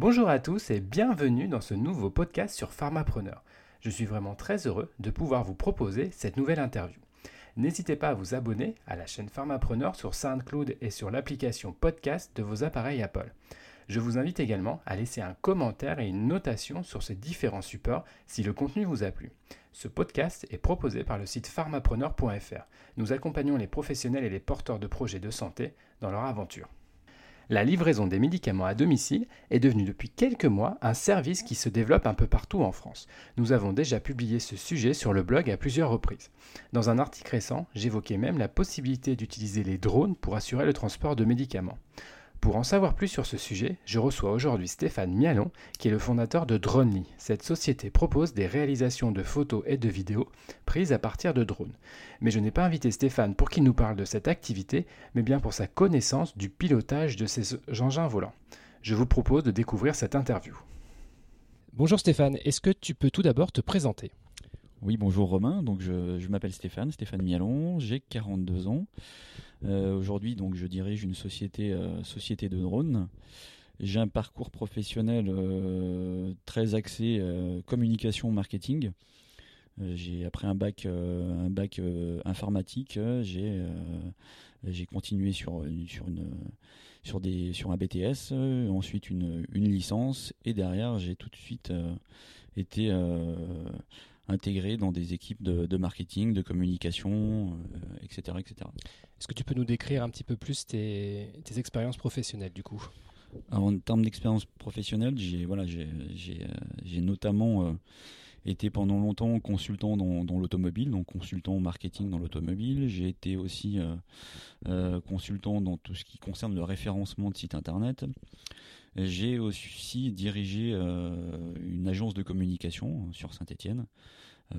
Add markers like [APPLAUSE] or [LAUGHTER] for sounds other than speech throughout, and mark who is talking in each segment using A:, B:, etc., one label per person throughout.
A: Bonjour à tous et bienvenue dans ce nouveau podcast sur Pharmapreneur. Je suis vraiment très heureux de pouvoir vous proposer cette nouvelle interview. N'hésitez pas à vous abonner à la chaîne Pharmapreneur sur SoundCloud et sur l'application podcast de vos appareils Apple. Je vous invite également à laisser un commentaire et une notation sur ces différents supports si le contenu vous a plu. Ce podcast est proposé par le site pharmapreneur.fr. Nous accompagnons les professionnels et les porteurs de projets de santé dans leur aventure. La livraison des médicaments à domicile est devenue depuis quelques mois un service qui se développe un peu partout en France. Nous avons déjà publié ce sujet sur le blog à plusieurs reprises. Dans un article récent, j'évoquais même la possibilité d'utiliser les drones pour assurer le transport de médicaments. Pour en savoir plus sur ce sujet, je reçois aujourd'hui Stéphane Mialon, qui est le fondateur de Dronely. Cette société propose des réalisations de photos et de vidéos prises à partir de drones. Mais je n'ai pas invité Stéphane pour qu'il nous parle de cette activité, mais bien pour sa connaissance du pilotage de ces engins volants. Je vous propose de découvrir cette interview. Bonjour Stéphane, est-ce que tu peux tout d'abord te présenter?
B: Oui, bonjour Romain, donc je, je m'appelle Stéphane, Stéphane Mialon, j'ai 42 ans. Euh, aujourd'hui, donc, je dirige une société, euh, société de drones. J'ai un parcours professionnel euh, très axé communication marketing. j'ai après un bac, un bac informatique, j'ai continué sur sur une sur des sur un BTS, ensuite une, une licence et derrière j'ai tout de suite été intégré dans des équipes de, marketing, de communication, etc., etc.
A: Est-ce que tu peux nous décrire un petit peu plus tes, expériences professionnelles du coup?
B: En termes d'expérience professionnelle, j'ai voilà, j'ai euh, notamment euh, été pendant longtemps consultant dans, l'automobile, donc consultant marketing dans l'automobile. J'ai été aussi euh, consultant dans tout ce qui concerne le référencement de sites internet. J'ai aussi dirigé une agence de communication sur Saint-Étienne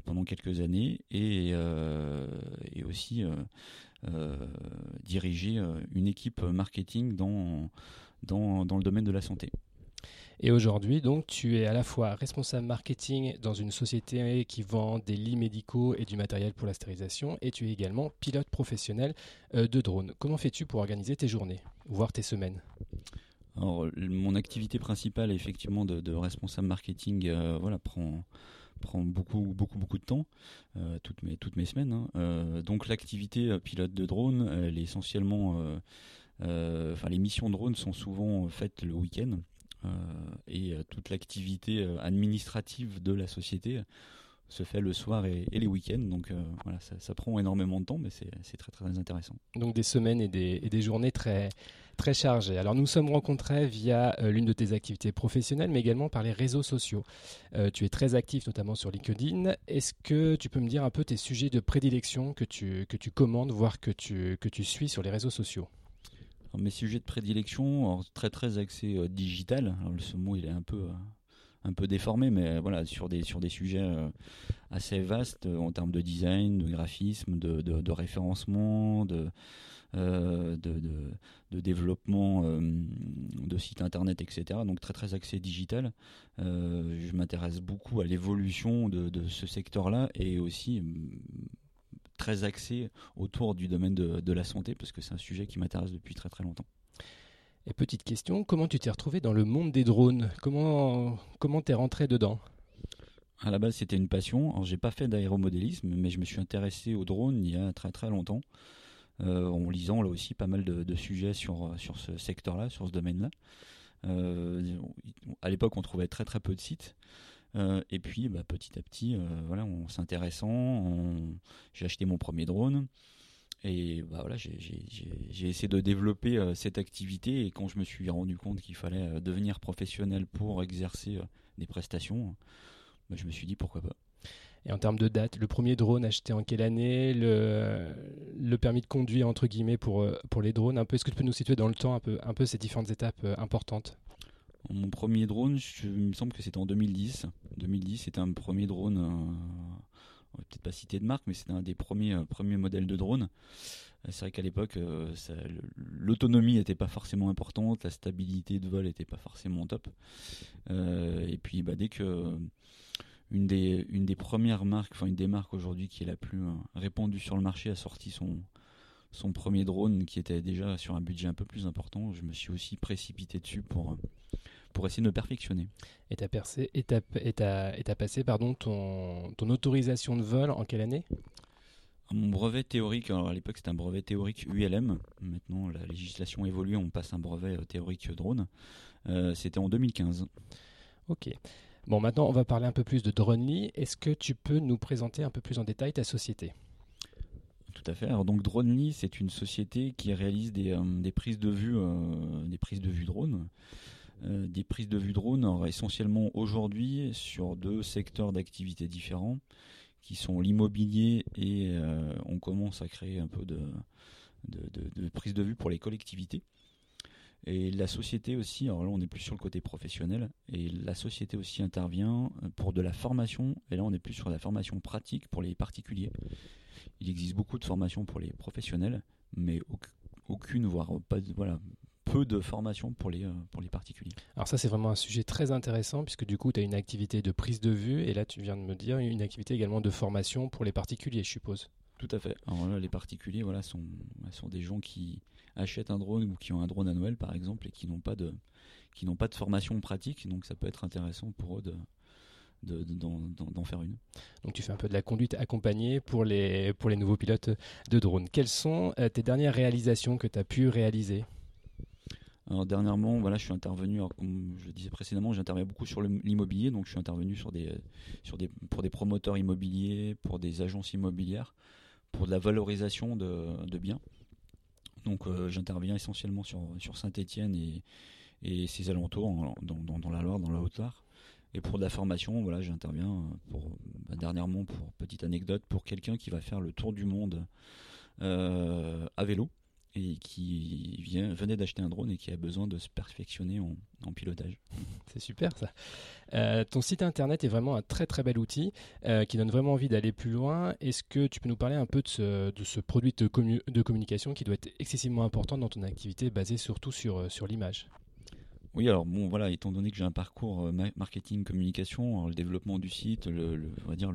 B: pendant quelques années et, et aussi euh, diriger euh, une équipe marketing dans, dans, dans le domaine de la santé.
A: Et aujourd'hui, donc, tu es à la fois responsable marketing dans une société qui vend des lits médicaux et du matériel pour la stérilisation, et tu es également pilote professionnel euh, de drone. Comment fais-tu pour organiser tes journées, voire tes semaines?
B: Alors, mon activité principale, effectivement, de, responsable marketing, voilà, prend prend beaucoup beaucoup beaucoup de temps euh, toutes mes toutes mes semaines hein. euh, donc l'activité euh, pilote de drone elle est essentiellement enfin les missions drone sont souvent faites le week-end et toute l'activité administrative de la société se fait le soir et, les week-ends. Donc voilà, ça, prend énormément de temps, mais c'est très très intéressant.
A: Donc des semaines et des, et des journées très très chargé. Alors nous sommes rencontrés via euh, l'une de tes activités professionnelles, mais également par les réseaux sociaux. Euh, tu es très actif notamment sur LinkedIn. Est-ce que tu peux me dire un peu tes sujets de prédilection que tu, que tu commandes, voire que tu, que tu suis sur les réseaux sociaux?
B: Mes sujets de prédilection, très très axés euh, digital. Alors, ce mot il est un peu un peu déformé, mais voilà, sur des, sur des sujets assez vastes en termes de design, de graphisme, de, référencement, de, euh, développement euh, de sites internet, etc. Donc très très axé digital. Euh, je m'intéresse beaucoup à l'évolution de, ce secteur-là et aussi très axé autour du domaine de, de la santé parce que c'est un sujet qui m'intéresse depuis très très longtemps.
A: Et petite question, comment tu t'es retrouvé dans le monde des drones? Comment comment t'es rentré dedans?
B: À la base, c'était une passion. Alors, j'ai pas fait d'aéromodélisme, mais je me suis intéressé aux drones il y a très très longtemps. Euh, en lisant là aussi pas mal de, sujets sur, euh, ce secteur-là, sur ce domaine-là. Euh, à l'époque, on trouvait très très peu de sites. et puis, bah, petit à petit, voilà, en s'intéressant, j'ai acheté mon premier drone. Et bah, voilà, j'ai essayé de développer cette activité. Et quand je me suis rendu compte qu'il fallait devenir professionnel pour exercer des prestations, bah, je me suis dit pourquoi pas.
A: Et en termes de date, le premier drone acheté en quelle année? Le, le permis de conduire, entre guillemets, pour, euh, pour les drones un peu Est-ce que tu peux nous situer dans le temps un peu, un peu ces différentes étapes euh, importantes?
B: Mon premier drone, je, il me semble que c'était en 2010. 2010, c'était un premier drone, euh, on va peut-être pas citer de marque, mais c'était un des premiers, premiers modèles de drone. C'est vrai qu'à l'époque, l'autonomie n'était pas forcément importante, la stabilité de vol n'était pas forcément top. et puis, bah, dès que une des, une des premières marques, enfin une des marques aujourd'hui qui est la plus euh, répandue sur le marché, a sorti son, son premier drone qui était déjà sur un budget un peu plus important. Je me suis aussi précipité dessus pour, pour essayer de me perfectionner.
A: Et tu as, passé pardon, ton, ton autorisation de vol en quelle année?
B: Mon brevet théorique, alors à l'époque c'était un brevet théorique ULM, maintenant la législation évolue, on passe un brevet théorique drone, c'était en 2015.
A: Ok. Bon, maintenant, on va parler un peu plus de Dronely. Est-ce que tu peux nous présenter un peu plus en détail ta société?
B: Tout à fait. Alors donc Dronely, c'est une société qui réalise des, euh, prises de vue, euh, des prises de vue drone, euh, des prises de vue drone, essentiellement aujourd'hui sur deux secteurs d'activité différents, qui sont l'immobilier et on commence à créer un peu de, de, de prises de vue pour les collectivités. Et la société aussi, alors là on n'est plus sur le côté professionnel, et la société aussi intervient pour de la formation, et là on est plus sur la formation pratique pour les particuliers. Il existe beaucoup de formations pour les professionnels, mais aucune, voire pas, voilà, peu de formation pour les, euh, pour les particuliers.
A: Alors ça c'est vraiment un sujet très intéressant puisque du coup tu as une activité de prise de vue et là tu viens de me dire une activité également de formation pour les particuliers je suppose.
B: Tout à fait. Alors là les particuliers voilà, sont, sont des gens qui, achètent un drone ou qui ont un drone à Noël par exemple et qui n'ont pas de qui n'ont pas de formation pratique donc ça peut être intéressant pour eux de d'en faire une.
A: Donc tu fais un peu de la conduite accompagnée pour les, pour les nouveaux pilotes de drone. Quelles sont euh, tes dernières réalisations que tu as pu réaliser?
B: Dernièrement, voilà, je suis intervenu, comme je le disais précédemment, j'interviens beaucoup sur l'immobilier, donc je suis intervenu pour des promoteurs immobiliers, pour des agences immobilières, pour de la valorisation de, biens. Donc euh, j'interviens essentiellement sur, Saint-Étienne et, ses alentours, dans, dans, la Loire, dans la Haute-Loire. Et pour de la formation, voilà, j'interviens bah, dernièrement pour petite anecdote pour quelqu'un qui va faire le tour du monde euh, à vélo et qui vient, venait d'acheter un drone et qui a besoin de se perfectionner en, pilotage. [LAUGHS]
A: C'est super ça. Euh, ton site internet est vraiment un très très bel outil euh, qui donne vraiment envie d'aller plus loin. Est-ce que tu peux nous parler un peu de ce, de ce produit de, de, communication qui doit être excessivement important dans ton activité basée surtout sur, euh, sur l'image?
B: Oui, alors bon, voilà, étant donné que j'ai un parcours marketing communication, le développement du site, le, on va dire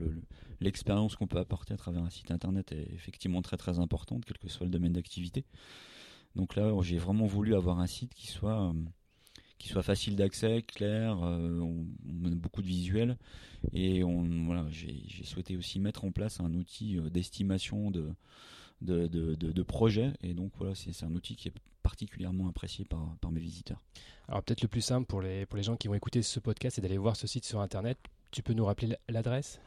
B: l'expérience qu'on peut apporter à travers un site internet est effectivement très très importante, quel que soit le domaine d'activité. Donc là, j'ai vraiment voulu avoir un site qui soit soit facile d'accès, clair, euh, on, a beaucoup de visuels et voilà, j'ai souhaité aussi mettre en place un outil euh, d'estimation de de, de, de, projets et donc voilà, c'est un outil qui est particulièrement apprécié par, par mes visiteurs.
A: Alors peut-être le plus simple pour les, pour les gens qui vont écouter ce podcast, c'est d'aller voir ce site sur Internet. Tu peux nous rappeler l'adresse?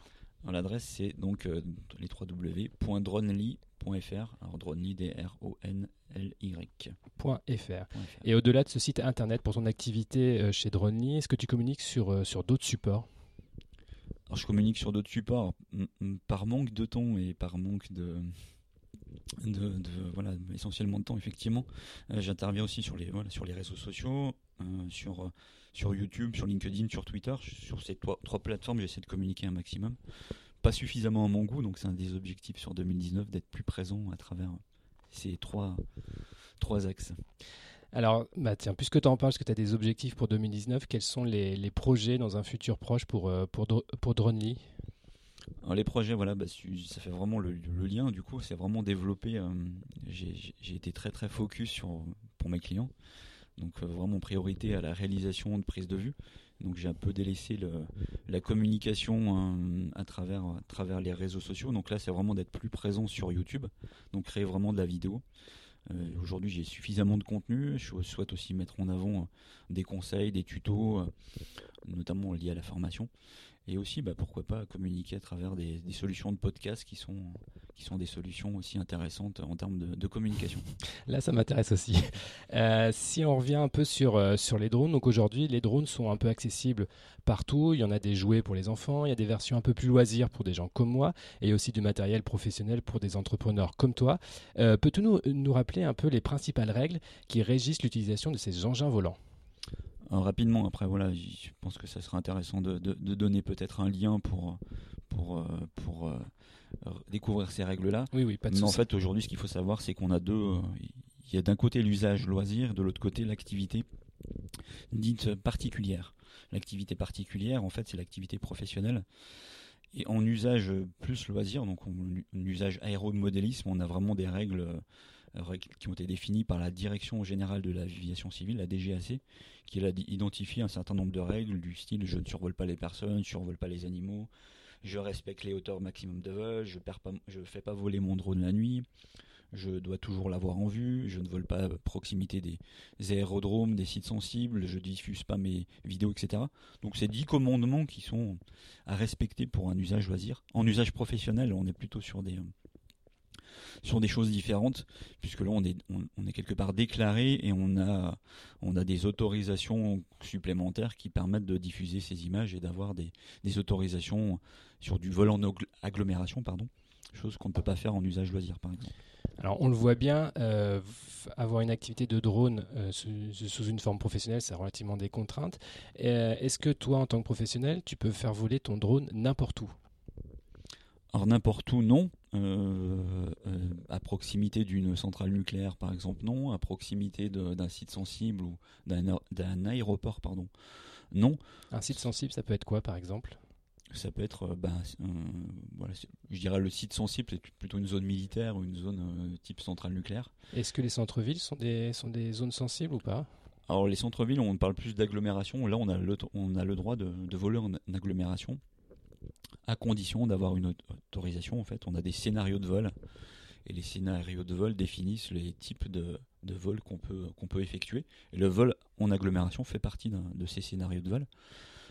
B: L'adresse c'est donc euh, les www.dronely.fr. Alors Dronely, D-R-O-N-L-Y.
A: Et au-delà de ce site internet pour ton activité euh, chez Dronely, est-ce que tu communiques sur, euh, sur d'autres supports?
B: Alors je communique sur d'autres supports par manque de temps et par manque de, de, voilà essentiellement de temps effectivement. Euh, j'interviens aussi sur les voilà, sur les réseaux sociaux sur sur YouTube sur LinkedIn sur Twitter. Sur ces trois, trois plateformes j'essaie de communiquer un maximum. Pas suffisamment à mon goût donc c'est un des objectifs sur 2019 d'être plus présent à travers ces trois trois axes.
A: Alors, bah tiens, puisque tu en parles, parce que tu as des objectifs pour 2019, quels sont les, projets dans un futur proche pour, euh, pour, pour
B: alors les projets, voilà, bah, ça fait vraiment le, lien. Du coup, c'est vraiment développé. Euh, j'ai été très très focus sur pour mes clients, donc euh, vraiment priorité à la réalisation de prise de vue. Donc j'ai un peu délaissé la communication travers à travers les réseaux sociaux. Donc là, c'est vraiment d'être plus présent sur YouTube, donc créer vraiment de la vidéo. Euh, aujourd'hui, j'ai suffisamment de contenu. Je souhaite aussi mettre en avant euh, des conseils, des tutos, euh, notamment liés à la formation. Et aussi, bah, pourquoi pas communiquer à travers des, solutions de podcast qui sont, qui sont des solutions aussi intéressantes en termes de, communication.
A: Là, ça m'intéresse aussi. [LAUGHS] Euh, si on revient un peu sur, euh, sur les drones, donc aujourd'hui, les drones sont un peu accessibles partout. Il y en a des jouets pour les enfants, il y a des versions un peu plus loisirs pour des gens comme moi, et aussi du matériel professionnel pour des entrepreneurs comme toi. Euh, peux-tu nous, nous rappeler un peu les principales règles qui régissent l'utilisation de ces engins volants?
B: Rapidement, après, voilà, je pense que ça sera intéressant de, donner peut-être un lien pour, pour, pour découvrir ces règles-là.
A: Oui, oui, pas de
B: Mais en fait, aujourd'hui, ce qu'il faut savoir, c'est qu'on a deux. Euh, il y a d'un côté l'usage loisir, de l'autre côté l'activité dite particulière. L'activité particulière, en fait, c'est l'activité professionnelle. Et en usage plus loisir, donc en usage aéromodélisme, on a vraiment des règles qui ont été définies par la Direction générale de l'aviation civile, la DGAC, qui a identifié un certain nombre de règles du style je ne survole pas les personnes, je ne survole pas les animaux, je respecte les hauteurs maximum de vol, je ne fais pas voler mon drone la nuit, je dois toujours l'avoir en vue, je ne vole pas à proximité des aérodromes, des sites sensibles, je diffuse pas mes vidéos, etc. Donc c'est dix commandements qui sont à respecter pour un usage loisir. En usage professionnel, on est plutôt sur des sur des choses différentes, puisque là on est, on, est quelque part déclaré et on a, on a des autorisations supplémentaires qui permettent de diffuser ces images et d'avoir des, des autorisations sur du vol en agglomération, pardon, chose qu'on ne peut pas faire en usage loisir par exemple.
A: Alors on le voit bien, euh, avoir une activité de drone euh, sous, une forme professionnelle, c'est relativement des contraintes. Euh, est-ce que toi, en tant que professionnel, tu peux faire voler ton drone n'importe où?
B: Alors n'importe où, non. À proximité d'une centrale nucléaire, par exemple, non. À proximité d'un site sensible ou d'un aéroport, pardon, non.
A: Un site sensible, ça peut être quoi, par exemple?
B: Ça peut être, euh, ben, voilà, je dirais le site sensible, c'est plutôt une zone militaire ou une zone euh, type centrale nucléaire.
A: Est-ce que les centres-villes sont des, sont des zones sensibles ou pas?
B: Alors les centres-villes, on parle plus d'agglomération. Là, on a le, on a le droit de, de voler en, agglomération, à condition d'avoir une autorisation. En fait, on a des scénarios de vol, et les scénarios de vol définissent les types de, de vol qu'on peut, qu'on peut effectuer. Et le vol en agglomération fait partie de ces scénarios de vol.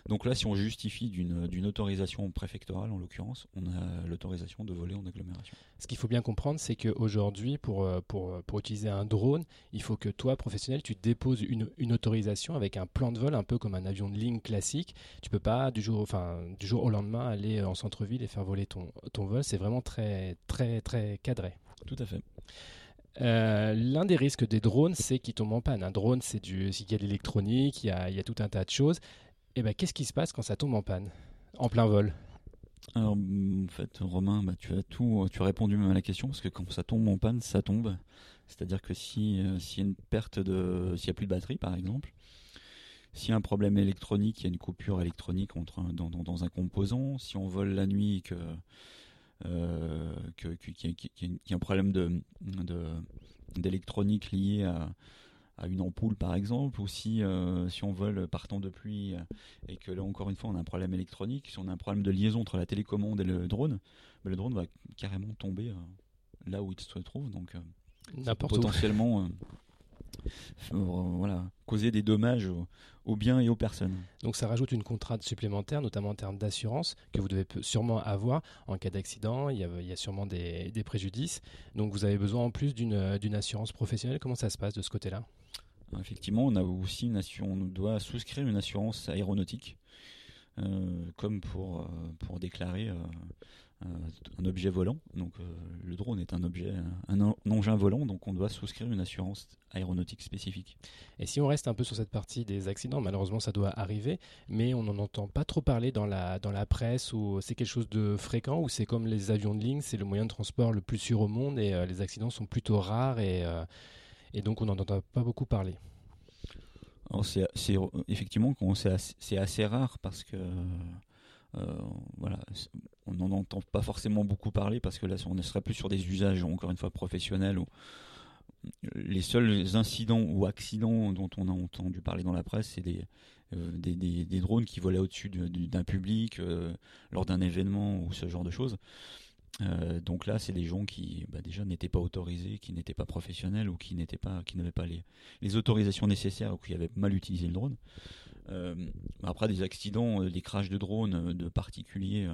B: Donc là, si on justifie d'une autorisation préfectorale, en l'occurrence, on a l'autorisation de voler en agglomération.
A: Ce qu'il faut bien comprendre, c'est qu'aujourd'hui, pour, euh, pour, euh, pour utiliser un drone, il faut que toi, professionnel, tu déposes une, une, autorisation avec un plan de vol, un peu comme un avion de ligne classique. Tu peux pas, du jour, enfin, du jour au lendemain, aller en centre-ville et faire voler ton, ton vol. C'est vraiment très, très, très cadré.
B: Tout à fait.
A: Euh, l'un des risques des drones, c'est qu'ils tombent en panne. Un drone, c'est du, il y a de l'électronique, il y a tout un tas de choses. Et eh ben, qu'est-ce qui se passe quand ça tombe en panne, en plein vol?
B: Alors, en fait, Romain, bah, tu as tout, tu as répondu même à la question parce que quand ça tombe en panne, ça tombe. C'est-à-dire que si euh, s'il y a une perte de, s'il y a plus de batterie, par exemple, s'il y a un problème électronique, il y a une coupure électronique entre dans, dans, un composant. Si on vole la nuit, que euh, qu'il y, a un problème de d'électronique lié à à une ampoule par exemple, ou si, euh, si on vole par temps de pluie euh, et que là encore une fois on a un problème électronique, si on a un problème de liaison entre la télécommande et le drone, ben, le drone va carrément tomber euh, là où il se trouve, donc potentiellement voilà, causer des dommages aux, biens et aux personnes.
A: Donc ça rajoute une contrainte supplémentaire, notamment en termes d'assurance, que vous devez sûrement avoir en cas d'accident. Il, il, y a sûrement des, des, préjudices. Donc vous avez besoin en plus d'une assurance professionnelle. Comment ça se passe de ce côté-là?
B: Effectivement, on a aussi une assurance, on doit souscrire une assurance aéronautique, euh, comme pour, euh, pour déclarer euh, un objet volant. Donc le drone est un objet, un, engin volant, donc on doit souscrire une assurance aéronautique spécifique.
A: Et si on reste un peu sur cette partie des accidents, malheureusement ça doit arriver, mais on n'en entend pas trop parler dans la, dans la presse, ou c'est quelque chose de fréquent, ou c'est comme les avions de ligne, c'est le moyen de transport le plus sûr au monde, et les accidents sont plutôt rares, et et donc on n'en entend pas beaucoup parler.
B: C'est effectivement c'est assez, rare parce que euh, voilà, on n'en entend pas forcément beaucoup parler parce que là on serait plus sur des usages encore une fois professionnels. Les seuls incidents ou accidents dont on a entendu parler dans la presse, c'est des, euh, drones qui volaient au-dessus d'un public euh, lors d'un événement ou ce genre de choses. Euh, donc là, c'est des gens qui bah, déjà n'étaient pas autorisés, qui n'étaient pas professionnels ou qui n'étaient pas, qui n'avaient pas les, les, autorisations nécessaires ou qui avaient mal utilisé le drone. Euh, après des accidents, euh, des crashs de drones de particuliers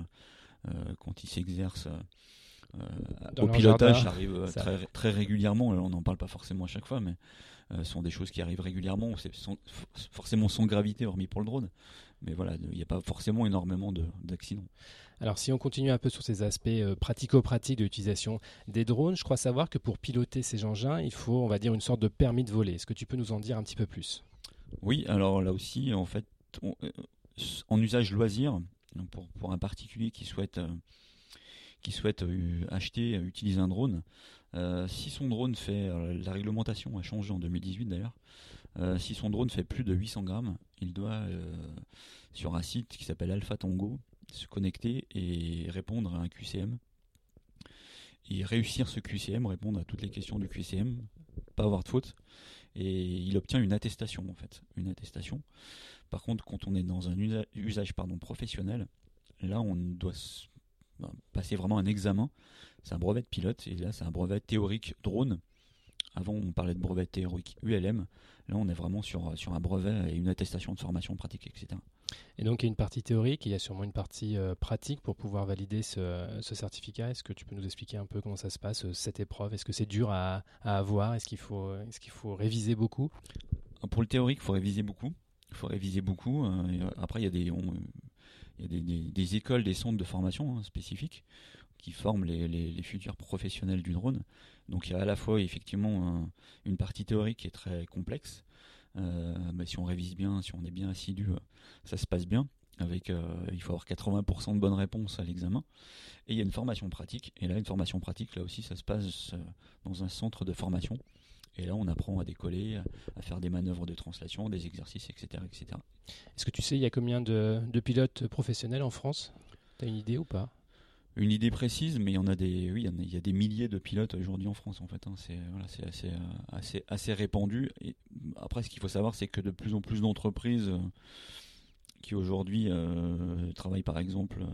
B: quand ils s'exercent au pilotage, ça arrive très, très, régulièrement. on n'en parle pas forcément à chaque fois, mais ce sont des choses qui arrivent régulièrement. C'est forcément sans gravité, hormis pour le drone. Mais voilà, il n'y a pas forcément énormément d'accidents.
A: Alors si on continue un peu sur ces aspects euh, pratico-pratiques de l'utilisation des drones, je crois savoir que pour piloter ces engins, il faut, on va dire, une sorte de permis de voler. Est-ce que tu peux nous en dire un petit peu plus?
B: Oui, alors là aussi, en fait, euh, en usage loisir, pour, pour, un particulier qui souhaite, euh, qui souhaite acheter, utiliser un drone, si son drone fait, la réglementation a changé en 2018 d'ailleurs, si son drone fait plus de 800 grammes, il doit, sur un site qui s'appelle Alpha Tango, se connecter et répondre à un QCM. et réussir ce QCM, répondre à toutes les questions du QCM, pas avoir de faute. Et il obtient une attestation en fait, une attestation. Par contre, quand on est dans un usage pardon, professionnel, là on doit ben, passer vraiment un examen. C'est un brevet de pilote et là c'est un brevet théorique drone. Avant on parlait de brevet théorique ULM. Là on est vraiment sur, sur un brevet et une attestation de formation pratique, etc.
A: Et donc il y a une partie théorique, il y a sûrement une partie euh, pratique pour pouvoir valider ce, certificat. Est-ce que tu peux nous expliquer un peu comment ça se passe, euh, cette épreuve? Est-ce que c'est dur à, avoir? Est-ce qu'il faut, est qu'il faut réviser beaucoup?
B: Pour le théorique, il faut réviser beaucoup. Il faut réviser beaucoup. Euh, après, il y a des, des, écoles, des centres de formation hein, spécifiques qui forment les, futurs professionnels du drone. Donc il y a à la fois effectivement une partie théorique qui est très complexe, euh, mais si on révise bien, si on est bien assidu, euh, ça se passe bien. Avec, euh, il faut avoir 80% de bonnes réponses à l'examen. Et il y a une formation pratique. Et là, une formation pratique, là aussi, ça se passe dans un centre de formation. Et là, on apprend à décoller, à faire des manœuvres de translation, des exercices, etc. etc.
A: Est-ce que tu sais, il y a combien de, de pilotes professionnels en France? Tu as une idée ou pas?
B: Une idée précise, mais il y en a des, oui, il a, des milliers de pilotes aujourd'hui en France en fait. Hein. C'est voilà, c'est assez, euh, assez, répandu. Après, ce qu'il faut savoir, c'est que de plus en plus d'entreprises euh, qui aujourd'hui euh, travaillent par exemple euh,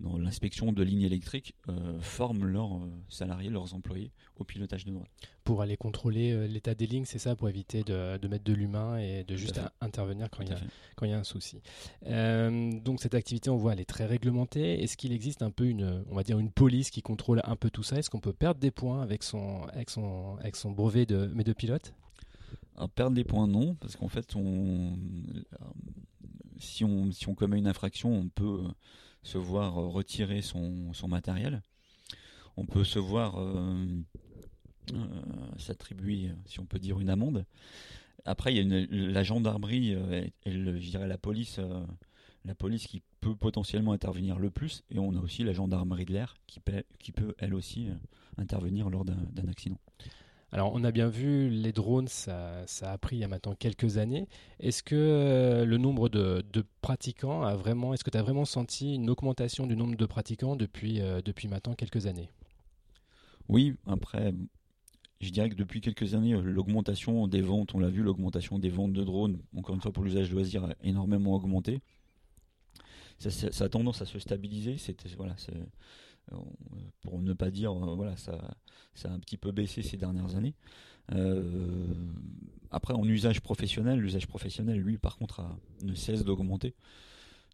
B: dans l'inspection de lignes électriques euh, forment leurs salariés, leurs employés au pilotage de drone.
A: Pour aller contrôler l'état des lignes, c'est ça, pour éviter de, mettre de l'humain et de juste intervenir quand il, y a, quand il y a un souci. donc cette activité, on voit, elle est très réglementée. Est-ce qu'il existe un peu une, on va dire, une police qui contrôle un peu tout ça? Est-ce qu'on peut perdre des points avec son, avec son, avec son brevet de, mais de pilote?
B: Perdre des points, non, parce qu'en fait, on, si on, si on commet une infraction, on peut euh, se voir euh, retirer son, matériel. On peut se voir euh, s'attribuer, si on peut dire, une amende. Après, il y a la gendarmerie et, je dirais la police, la police qui peut potentiellement intervenir le plus. Et on a aussi la gendarmerie de l'air qui peut, elle aussi, intervenir lors d'un accident.
A: Alors, on a bien vu, les drones, ça, a pris il y a maintenant quelques années. Est-ce que euh, le nombre de, pratiquants a vraiment, est-ce que tu as vraiment senti une augmentation du nombre de pratiquants depuis, euh, maintenant quelques années?
B: Oui, après, je dirais que depuis quelques années, l'augmentation des ventes, on l'a vu, l'augmentation des ventes de drones, encore une fois pour l'usage loisir, a énormément augmenté. Ça, a tendance à se stabiliser. C'était voilà, pour ne pas dire, euh, voilà, ça, ça a un petit peu baissé ces dernières années. Euh, après, en usage professionnel, l'usage professionnel, lui, par contre, ne cesse d'augmenter.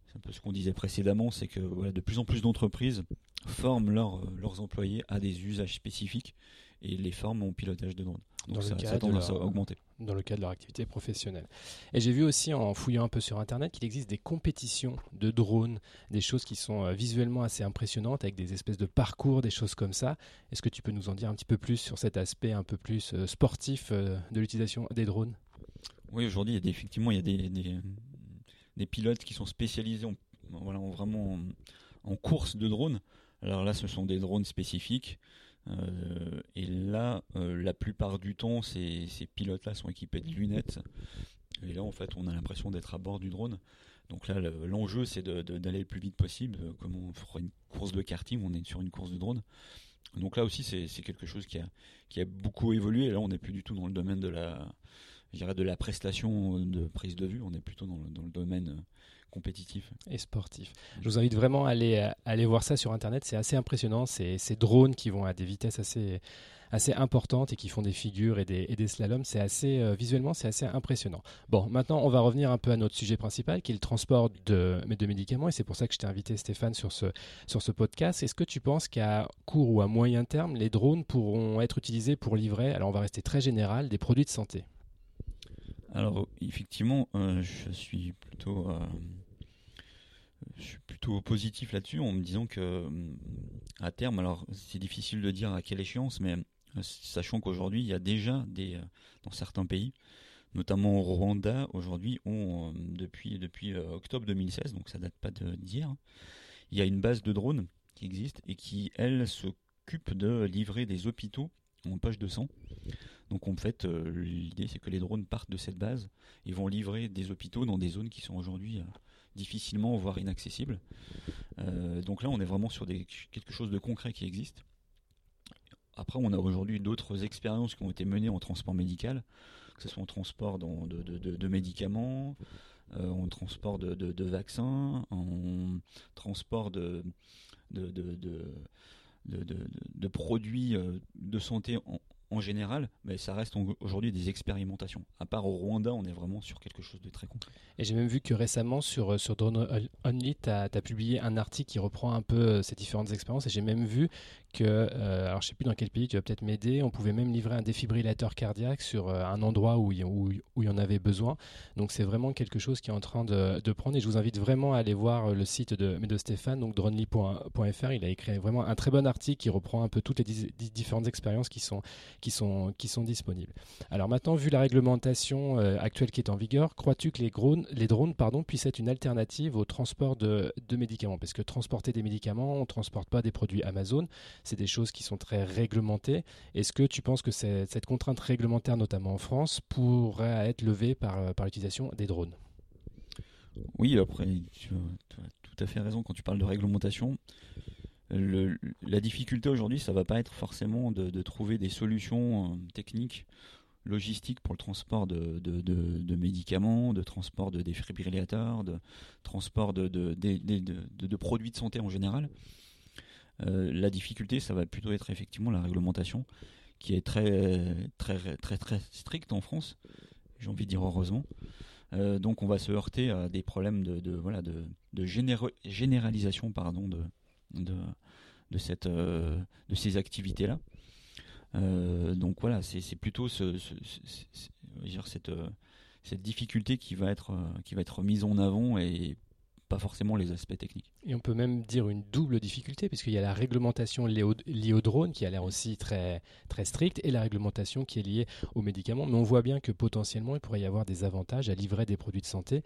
B: C'est un peu ce qu'on disait précédemment, c'est que voilà, de plus en plus d'entreprises forment leurs employés à des usages spécifiques et les forment en pilotage de drones. Donc ça, ça tendance à augmenter
A: dans le cadre de leur activité professionnelle. Et j'ai vu aussi en fouillant un peu sur Internet qu'il existe des compétitions de drones, des choses qui sont euh, visuellement assez impressionnantes avec des espèces de parcours, des choses comme ça. Est-ce que tu peux nous en dire un petit peu plus sur cet aspect un peu plus euh, sportif euh, de l'utilisation des drones?
B: Oui, aujourd'hui, il y a effectivement, il y a des, des, pilotes qui sont spécialisés en, voilà, vraiment en, en course de drones. Alors là, ce sont des drones spécifiques. Euh, et là, euh, la plupart du temps, ces, pilotes-là sont équipés de lunettes. Et là, en fait, on a l'impression d'être à bord du drone. Donc là, l'enjeu, c'est d'aller le plus vite possible. Comme on fera une course de karting, on est sur une course de drone. Donc là aussi, c'est quelque chose qui a, beaucoup évolué. là, on n'est plus du tout dans le domaine de la, de la prestation de prise de vue. On est plutôt dans le domaine compétitif.
A: Et sportif. Je vous invite vraiment à aller, à aller voir ça sur Internet. C'est assez impressionnant. C'est ces drones qui vont à des vitesses assez, assez importantes et qui font des figures et des, et des slaloms. C'est assez, euh, visuellement, c'est assez impressionnant. Bon, maintenant, on va revenir un peu à notre sujet principal, qui est le transport de, de médicaments. Et c'est pour ça que je t'ai invité, Stéphane, sur ce, sur ce podcast. Est-ce que tu penses qu'à court ou à moyen terme, les drones pourront être utilisés pour livrer, alors on va rester très général, des produits de santé?
B: Alors effectivement, euh, je suis plutôt, euh, je suis plutôt positif là-dessus en me disant que euh, à terme, alors c'est difficile de dire à quelle échéance, mais sachant qu'aujourd'hui il y a déjà des dans certains pays, notamment au Rwanda, aujourd'hui depuis depuis octobre 2016, donc ça date pas d'hier, il y a une base de drones qui existe et qui elle s'occupe de livrer des hôpitaux en poche de sang. Donc en fait, euh, l'idée c'est que les drones partent de cette base et vont livrer des hôpitaux dans des zones qui sont aujourd'hui euh, difficilement voire inaccessibles. Euh, donc là, on est vraiment sur quelque chose de concret qui existe. après, on a aujourd'hui d'autres expériences qui ont été menées en transport médical, que ce soit en transport de, médicaments, en transport de, vaccins, en transport de, de, produits de santé en, en général, mais ça reste aujourd'hui des expérimentations. À part au Rwanda, on est vraiment sur quelque chose de très concret.
A: Et j'ai même vu que récemment, sur, euh, sur Drone Only, tu as, publié un article qui reprend un peu euh, ces différentes expériences. Et j'ai même vu que, euh, alors je sais plus dans quel pays, tu vas peut-être m'aider, on pouvait même livrer un défibrillateur cardiaque sur un endroit où il, y en avait besoin. Donc c'est vraiment quelque chose qui est en train de, prendre. Et je vous invite vraiment à aller voir le site de, Stéphane, donc dronely.fr. Il a écrit vraiment un très bon article qui reprend un peu toutes les différentes expériences qui sont disponibles. Alors maintenant, vu la réglementation euh, actuelle qui est en vigueur, crois-tu que les drones, pardon, puissent être une alternative au transport de médicaments? Parce que transporter des médicaments, on ne transporte pas des produits Amazon, c'est des choses qui sont très réglementées. Est-ce que tu penses que cette contrainte réglementaire, notamment en France, pourrait être levée par, euh, l'utilisation des drones?
B: Oui, après, tu as tout à fait raison quand tu parles de réglementation la difficulté aujourd'hui, ça va pas être forcément de, trouver des solutions euh, techniques, logistiques pour le transport de, médicaments, de transport de défibrillateurs, de transport de, produits de santé en général. Euh, la difficulté, ça va plutôt être effectivement la réglementation, qui est très très très très stricte en France. J'ai envie de dire heureusement. Euh, donc on va se heurter à des problèmes de, voilà de, généralisation pardon de, de, de, cette, euh, de ces activités-là. Euh, donc voilà, c'est plutôt ce, cette, cette difficulté qui va, être, qui va être mise en avant et pas forcément les aspects techniques.
A: Et on peut même dire une double difficulté, puisqu'il y a la réglementation liée au, drone, qui a l'air aussi très, très stricte, et la réglementation qui est liée aux médicaments. Mais on voit bien que potentiellement, il pourrait y avoir des avantages à livrer des produits de santé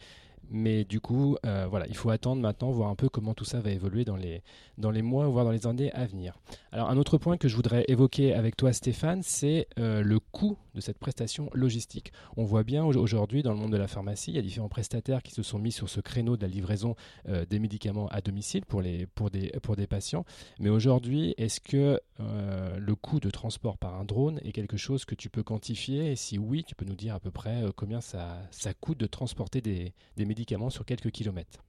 A: mais du coup, euh, voilà, il faut attendre maintenant, voir un peu comment tout ça va évoluer dans les, dans les mois, voire dans les années à venir. Alors, un autre point que je voudrais évoquer avec toi, Stéphane, c'est euh, le coût de cette prestation logistique. On voit bien aujourd'hui, dans le monde de la pharmacie, il y a différents prestataires qui se sont mis sur ce créneau de la livraison euh, des médicaments à domicile pour, les, pour, des, pour des patients. Mais aujourd'hui, est-ce que le coût de transport par un drone est quelque chose que tu peux quantifier? Et si oui, tu peux nous dire à peu près combien ça, ça coûte de transporter des, des médicaments sur quelques kilomètres.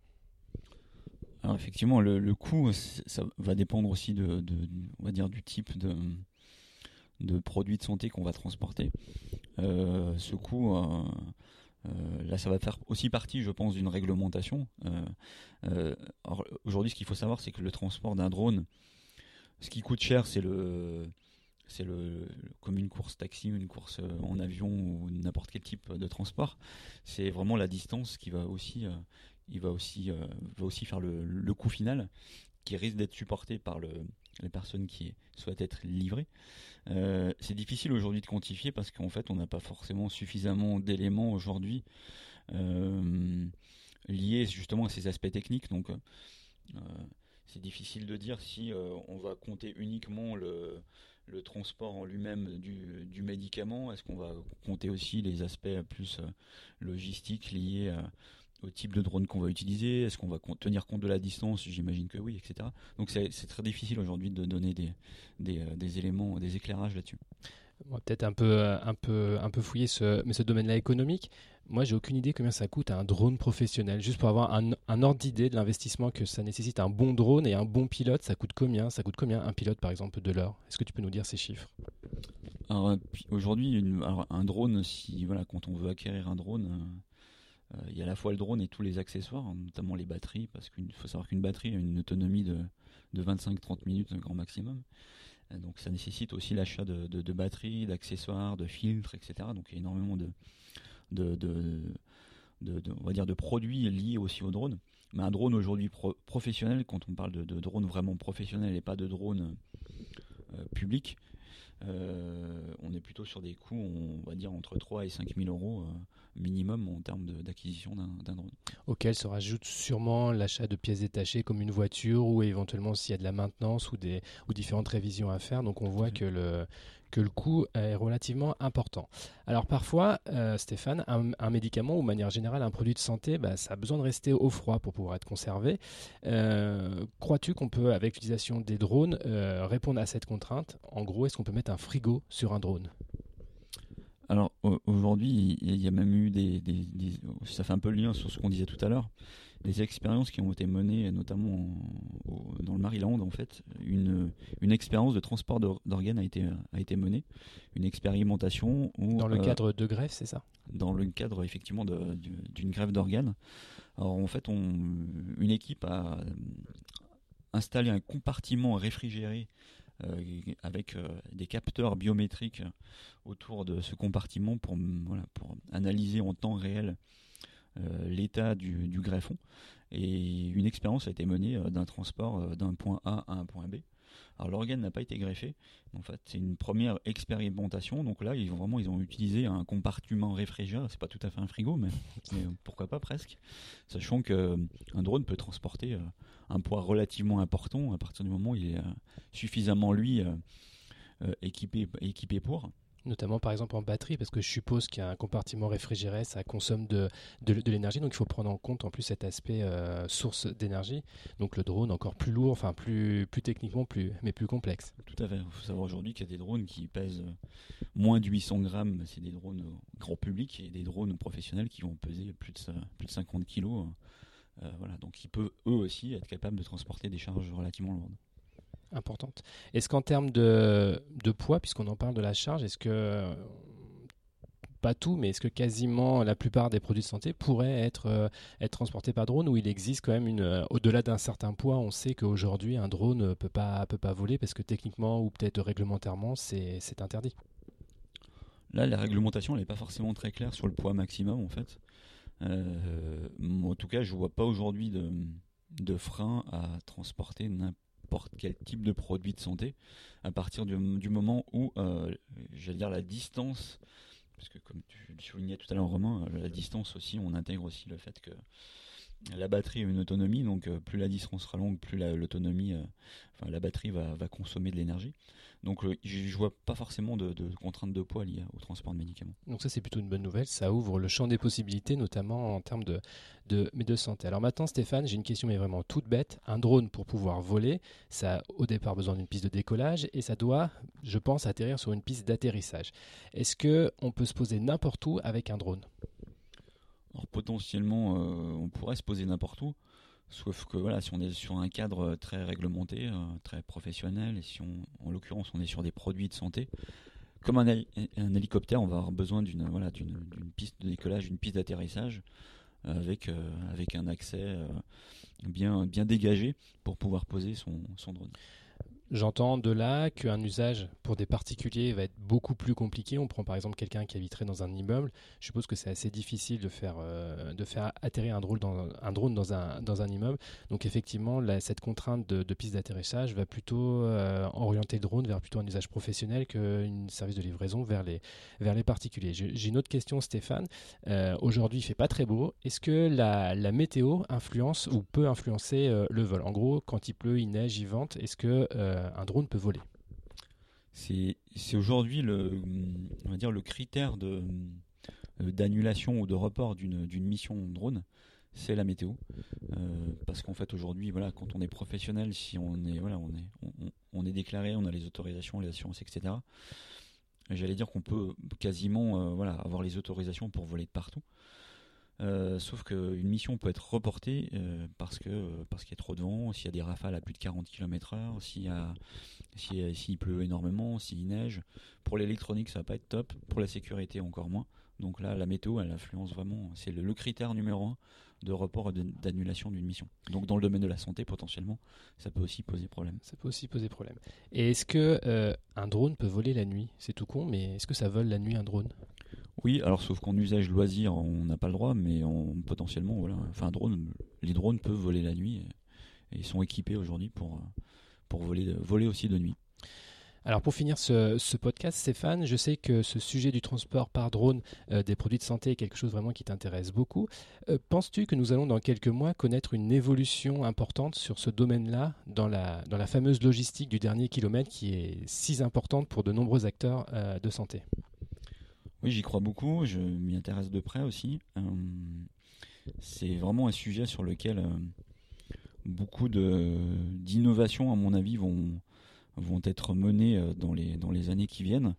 B: Alors effectivement, le, coût, ça va dépendre aussi de, on va dire, du type de, de produits de santé qu'on va transporter. Euh, ce coût, euh, euh, là, ça va faire aussi partie, je pense, d'une réglementation. Aujourd'hui, ce qu'il faut savoir, c'est que le transport d'un drone, ce qui coûte cher, c'est le, c'est le, comme une course taxi, une course euh, en avion ou n'importe quel type de transport. C'est vraiment la distance qui va aussi, euh, il va aussi, euh, va aussi faire le, coût final qui risque d'être supporté par le, les personnes qui souhaitent être livrées. c'est difficile aujourd'hui de quantifier parce qu'en fait on n'a pas forcément suffisamment d'éléments aujourd'hui liés justement à ces aspects techniques. Donc c'est difficile de dire si on va compter uniquement le le transport en lui-même du, médicament? Est-ce qu'on va compter aussi les aspects plus euh, logistiques liés euh, au type de drone qu'on va utiliser? Est-ce qu'on va tenir compte de la distance? J'imagine que oui, etc. Donc c'est très difficile aujourd'hui de donner des, euh, des, éléments, des éclairages là-dessus.
A: On va peut-être un peu, un peu, un peu fouiller ce, mais ce domaine-là économique. Moi, j'ai aucune idée combien ça coûte un drone professionnel. Juste pour avoir un, un ordre d'idée de l'investissement que ça nécessite un bon drone et un bon pilote, ça coûte combien? Ça coûte combien un pilote, par exemple, de l'heure Est-ce que tu peux nous dire ces chiffres?
B: Alors aujourd'hui, un drone, si voilà, quand on veut acquérir un drone, euh, euh, il y a à la fois le drone et tous les accessoires, notamment les batteries, parce qu'il faut savoir qu'une batterie a une autonomie de, de 25-30 minutes grand maximum. Euh, donc ça nécessite aussi l'achat de, batteries, d'accessoires, de filtres, etc. Donc il y a énormément de, de, de, on va dire de produits liés aussi au drone. Mais un drone aujourd'hui professionnel, quand on parle de, drone vraiment professionnel et pas de drone euh, public, euh, on est plutôt sur des coûts, on va dire entre 3 et 5 000 euros minimum en termes d'acquisition d'un drone.
A: Auquel se rajoute sûrement l'achat de pièces détachées comme une voiture ou éventuellement s'il y a de la maintenance ou, des, ou différentes révisions à faire. Donc on voit que le, que le coût est relativement important. Alors parfois, euh, Stéphane, un, médicament ou de manière générale un produit de santé, bah, ça a besoin de rester au froid pour pouvoir être conservé. Euh, crois-tu qu'on peut, avec l'utilisation des drones, euh, répondre à cette contrainte? En gros, est-ce qu'on peut mettre un frigo sur un drone?
B: Alors aujourd'hui, il y a même eu des, Ça fait un peu le lien sur ce qu'on disait tout à l'heure. Des expériences qui ont été menées, notamment dans le Maryland, en fait. Une, une expérience de transport d'organes a été, a été menée. Une expérimentation. Où,
A: dans le euh, cadre de greffe, c'est ça?
B: Dans le cadre, effectivement, d'une greffe d'organes. Alors en fait, on, une équipe a installé un compartiment réfrigéré avec euh, des capteurs biométriques autour de ce compartiment pour, analyser en temps réel euh, l'état du, greffon. Et une expérience a été menée d'un transport d'un point A à un point B. Alors l'organe n'a pas été greffé. En fait, c'est une première expérimentation. Donc là, ils ont vraiment ils ont utilisé un compartiment réfrigéré. C'est pas tout à fait un frigo, mais, [LAUGHS] pourquoi pas presque. Sachant que un drone peut transporter un poids relativement important à partir du moment où il est euh, suffisamment lui euh, euh, équipé, équipé pour
A: notamment par exemple en batterie, parce que je suppose qu'il y a un compartiment réfrigéré, ça consomme de, de, l'énergie, donc il faut prendre en compte en plus cet aspect source d'énergie. Donc le drone encore plus lourd, enfin plus, plus techniquement, plus, mais plus complexe.
B: Tout à fait. Il faut savoir aujourd'hui qu'il y a des drones qui pèsent moins de 800 grammes, c'est des drones grand public, et des drones professionnels qui vont peser plus de, plus de 50 kilos. Euh, voilà, donc il peut eux aussi être capable de transporter des charges relativement lourdes.
A: Importante. Est-ce qu'en termes de, poids, puisqu'on en parle de la charge, est-ce que pas tout, mais est-ce que quasiment la plupart des produits de santé pourraient être, euh, être transportés par drone ou il existe quand même une euh, au-delà d'un certain poids, on sait qu'aujourd'hui un drone ne peut pas, peut pas voler parce que techniquement ou peut-être réglementairement c'est interdit?
B: Là, la réglementation n'est pas forcément très claire sur le poids maximum en fait. Euh, en tout cas, je vois pas aujourd'hui de, de frein à transporter n'importe quel type de produit de santé à partir du, moment où, euh, j'allais dire, la distance, parce que comme tu le soulignais tout à l'heure, Romain, la distance aussi, on intègre aussi le fait que la batterie a une autonomie, donc euh, plus la distance sera longue, plus l'autonomie, la, enfin la batterie va, va consommer de l'énergie. Donc euh, je ne vois pas forcément de, contraintes de poids liées au transport de médicaments.
A: Donc ça c'est plutôt une bonne nouvelle, ça ouvre le champ des possibilités, notamment en termes de, de, de santé. Alors maintenant Stéphane, j'ai une question mais vraiment toute bête. Un drone pour pouvoir voler, ça a au départ besoin d'une piste de décollage et ça doit, je pense, atterrir sur une piste d'atterrissage. Est-ce qu'on peut se poser n'importe où avec un drone?
B: Alors potentiellement, euh, on pourrait se poser n'importe où. Sauf que voilà, si on est sur un cadre très réglementé, euh, très professionnel, et si en l'occurrence on est sur des produits de santé, comme un, hélicoptère, on va avoir besoin d'une voilà, d'une piste de décollage, d'une piste d'atterrissage, avec, euh, avec un accès euh, bien, bien dégagé pour pouvoir poser son drone.
A: J'entends de là qu'un usage pour des particuliers va être beaucoup plus compliqué. On prend par exemple quelqu'un qui habiterait dans un immeuble. Je suppose que c'est assez difficile de faire, euh, de faire atterrir un drone dans un, drone dans un, dans un immeuble. Donc effectivement, cette contrainte de, piste d'atterrissage va plutôt euh, orienter le drone vers plutôt un usage professionnel qu'un service de livraison vers les, vers les particuliers. J'ai une autre question, Stéphane. Euh, aujourd'hui, il fait pas très beau. Est-ce que la, la, météo influence ou peut influencer le vol? En gros, quand il pleut, il neige, il vente, est-ce que un drone peut voler.
B: C'est aujourd'hui le, le critère euh, d'annulation ou de report d'une mission drone, c'est la météo. Euh, parce qu'en fait aujourd'hui, voilà, quand on est professionnel, si on est on est déclaré, on a les autorisations, les assurances, etc. J'allais dire qu'on peut quasiment avoir les autorisations pour voler de partout. Euh, sauf qu'une mission peut être reportée euh, parce que euh, parce qu'il y a trop de vent, s'il y a des rafales à plus de 40 km/h, s'il s'il pleut énormément, s'il neige. Pour l'électronique, ça va pas être top. Pour la sécurité, encore moins. Donc là, la météo, elle influence vraiment. C'est le, critère numéro un de report d'annulation d'une mission. Donc dans le domaine de la santé, potentiellement, ça peut aussi poser problème.
A: Ça peut aussi poser problème. Et est-ce que un drone peut voler la nuit? C'est tout con, mais est-ce que ça vole la nuit un drone?
B: Oui, alors sauf qu'en usage loisir, on n'a pas le droit, mais on, potentiellement, voilà, enfin, drone, les drones peuvent voler la nuit et, ils sont équipés aujourd'hui pour, voler, aussi de nuit.
A: Alors pour finir ce, podcast, Stéphane, je sais que ce sujet du transport par drone euh, des produits de santé est quelque chose vraiment qui t'intéresse beaucoup. Euh, penses-tu que nous allons dans quelques mois connaître une évolution importante sur ce domaine-là dans la, dans la fameuse logistique du dernier kilomètre qui est si importante pour de nombreux acteurs euh, de santé?
B: Oui, j'y crois beaucoup, je m'y intéresse de près aussi. c'est vraiment un sujet sur lequel beaucoup d'innovations, à mon avis, vont vont être menées euh, dans les, dans les années qui viennent.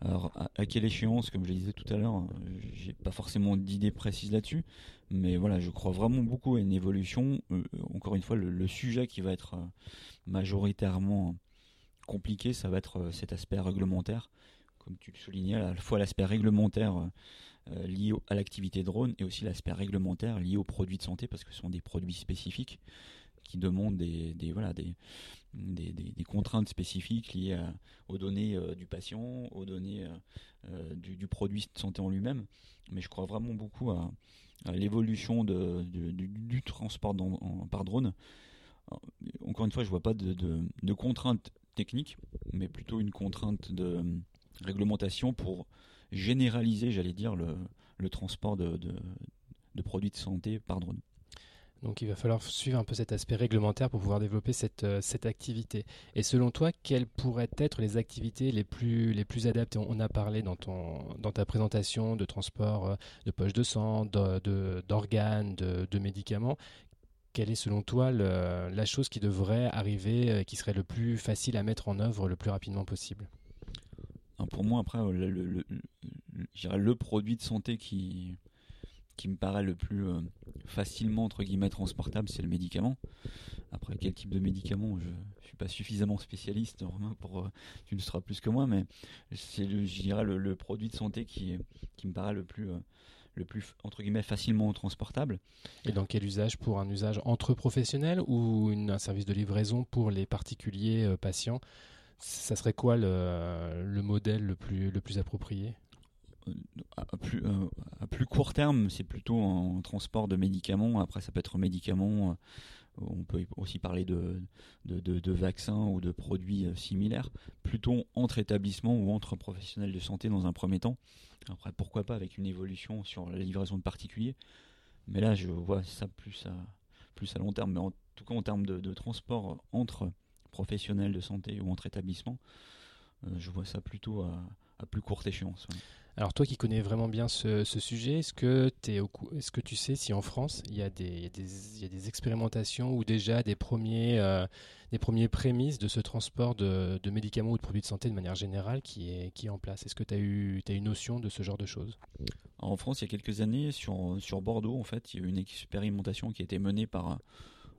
B: Alors, à, quelle échéance, comme je le disais tout à l'heure, euh, j'ai pas forcément d'idée précise là-dessus, mais voilà, je crois vraiment beaucoup à une évolution. Euh, encore une fois, le, sujet qui va être majoritairement compliqué, ça va être cet aspect réglementaire, comme tu le soulignais, à la fois l'aspect réglementaire lié à l'activité drone et aussi l'aspect réglementaire lié aux produits de santé, parce que ce sont des produits spécifiques qui demandent des, voilà, des, contraintes spécifiques liées aux données euh, du patient, aux données euh, euh, du, produit de santé en lui-même. Mais je crois vraiment beaucoup à, l'évolution du, transport par drone. Encore une fois, je vois pas de, de, contraintes techniques, mais plutôt une contrainte de réglementation pour généraliser, j'allais dire, le, transport de, produits de santé par drone.
A: Donc il va falloir suivre un peu cet aspect réglementaire pour pouvoir développer cette, euh, activité. Et selon toi, quelles pourraient être les activités les plus, adaptées? On a parlé dans, ta présentation de transport euh, de poches de sang, d'organes, de, de, médicaments. Quelle est selon toi la chose qui devrait arriver, euh, qui serait le plus facile à mettre en œuvre le plus rapidement possible?
B: Pour moi, après, le, le, le produit de santé qui, me paraît le plus euh, facilement entre guillemets transportable, c'est le médicament. Après, quel type de médicament Je ne suis pas suffisamment spécialiste, pour euh, tu ne seras plus que moi, mais c'est le, je dirais le, produit de santé qui, me paraît le plus euh, le plus entre guillemets facilement transportable.
A: Et dans quel usage Pour un usage entre professionnels ou un service de livraison pour les particuliers patients? Ça serait quoi le, le modèle le plus, le plus approprié?
B: À plus, euh, à plus court terme, c'est plutôt en transport de médicaments. Après, ça peut être médicaments. Euh, on peut aussi parler de, de, vaccins ou de produits euh, similaires, plutôt entre établissements ou entre professionnels de santé dans un premier temps. Après, pourquoi pas avec une évolution sur la livraison de particuliers. Mais là, je vois ça plus à, plus à long terme. Mais en tout cas, en termes de, transport entre professionnels de santé ou entre établissements, je vois ça plutôt à, à plus courte échéance.
A: Alors toi qui connais vraiment bien ce, sujet, est-ce que, es est que tu sais si en France il y, a des, des, expérimentations ou déjà des premiers, euh, des premiers prémices de ce transport de, médicaments ou de produits de santé de manière générale qui est, qui est en place? Est-ce que tu as eu as une notion de ce genre de choses?
B: En France, il y a quelques années, sur, sur Bordeaux, en fait, il y a eu une expérimentation qui a été menée par un,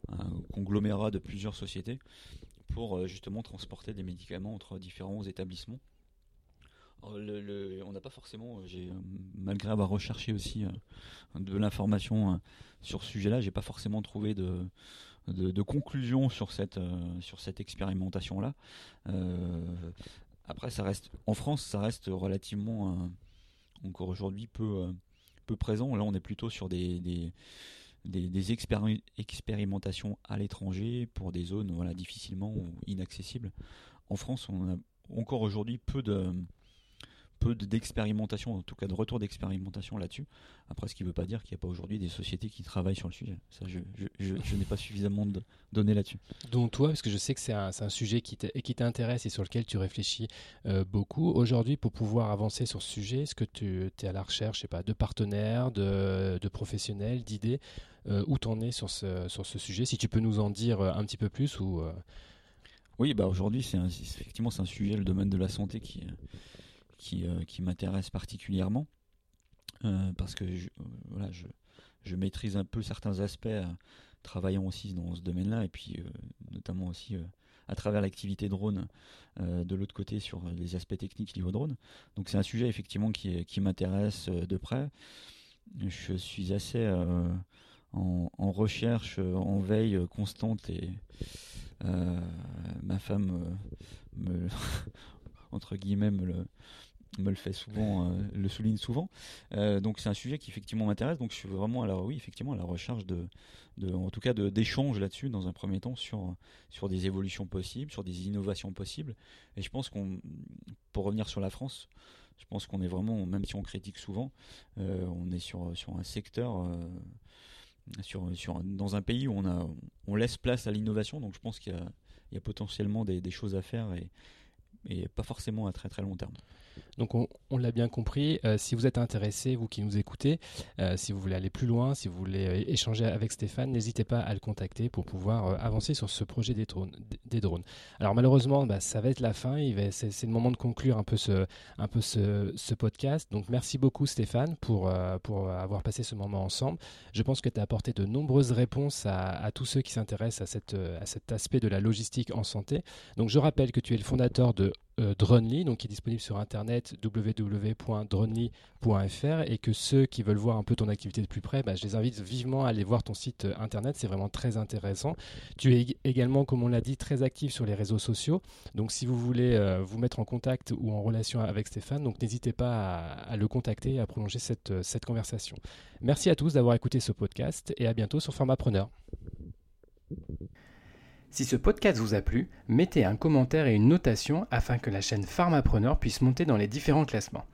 B: un conglomérat de plusieurs sociétés pour euh, justement transporter des médicaments entre différents établissements. Oh, on n'a pas forcément, euh, euh, malgré avoir recherché aussi euh, de l'information sur ce sujet-là, j'ai pas forcément trouvé de, de, conclusion sur cette, sur cette expérimentation-là. après, ça reste en France, ça reste relativement encore aujourd'hui peu, peu présent. Là, on est plutôt sur des, des, expérimentations à l'étranger pour des zones voilà, difficilement inaccessibles. En France, on a encore aujourd'hui peu de peu d'expérimentation, en tout cas de retour d'expérimentation là-dessus. Après, ce qui ne veut pas dire qu'il n'y a pas aujourd'hui des sociétés qui travaillent sur le sujet. Ça, je, je, n'ai pas suffisamment de données là-dessus.
A: Donc toi, parce que je sais que c'est un, un, sujet qui t'intéresse et sur lequel tu réfléchis euh, beaucoup. Aujourd'hui, pour pouvoir avancer sur ce sujet, est-ce que tu es à la recherche, je sais pas, de partenaires, de, de professionnels, d'idées Où t'en es sur ce, sujet Si tu peux nous en dire euh, un petit peu plus ou...
B: Oui, bah aujourd'hui, c'est effectivement un sujet, le domaine de la santé qui, euh, m'intéresse particulièrement euh, parce que je, euh, maîtrise un peu certains aspects travaillant aussi dans ce domaine-là et puis notamment aussi à travers l'activité drone de l'autre côté sur les aspects techniques liés au drone. Donc c'est un sujet effectivement qui m'intéresse de près. Je suis assez en, recherche, en veille constante et ma femme me, [LAUGHS] entre guillemets me le, fait souvent, le souligne souvent. donc c'est un sujet qui effectivement m'intéresse. Donc je suis vraiment à la, oui, effectivement, à la recherche de, de en tout cas d'échanges là-dessus dans un premier temps sur sur des évolutions possibles, sur des innovations possibles. Et je pense qu'on, pour revenir sur la France, je pense qu'on est vraiment, même si on critique souvent, on est sur sur un secteur sur, dans un pays où on, laisse place à l'innovation. Donc je pense qu'il y, a, potentiellement des, des, choses à faire et, et pas forcément à très très long terme.
A: Donc on, l'a bien compris, euh, si vous êtes intéressé, vous qui nous écoutez, euh, si vous voulez aller plus loin, si vous voulez euh, échanger avec Stéphane, n'hésitez pas à le contacter pour pouvoir avancer sur ce projet des drones. Alors malheureusement, bah, ça va être la fin, c'est le moment de conclure un peu, ce, podcast. Donc merci beaucoup Stéphane pour, avoir passé ce moment ensemble. Je pense que tu as apporté de nombreuses réponses à, à tous ceux qui s'intéressent à cet aspect de la logistique en santé. Donc je rappelle que tu es le fondateur de euh, donc qui est disponible sur internet www.dronely.fr et que ceux qui veulent voir un peu ton activité de plus près, bah, je les invite vivement à aller voir ton site euh, internet, c'est vraiment très intéressant. Tu es également, comme on l'a dit, très actif sur les réseaux sociaux, donc si vous voulez euh, vous mettre en contact ou en relation avec Stéphane, donc n'hésitez pas à, le contacter et à prolonger cette, cette conversation. Merci à tous d'avoir écouté ce podcast et à bientôt sur Format Preneur. Si ce podcast vous a plu, mettez un commentaire et une notation afin que la chaîne Pharmapreneur puisse monter dans les différents classements.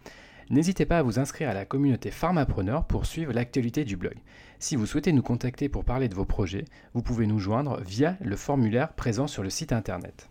A: N'hésitez pas à vous inscrire à la communauté Pharmapreneur pour suivre l'actualité du blog. Si vous souhaitez nous contacter pour parler de vos projets, vous pouvez nous joindre via le formulaire présent sur le site internet.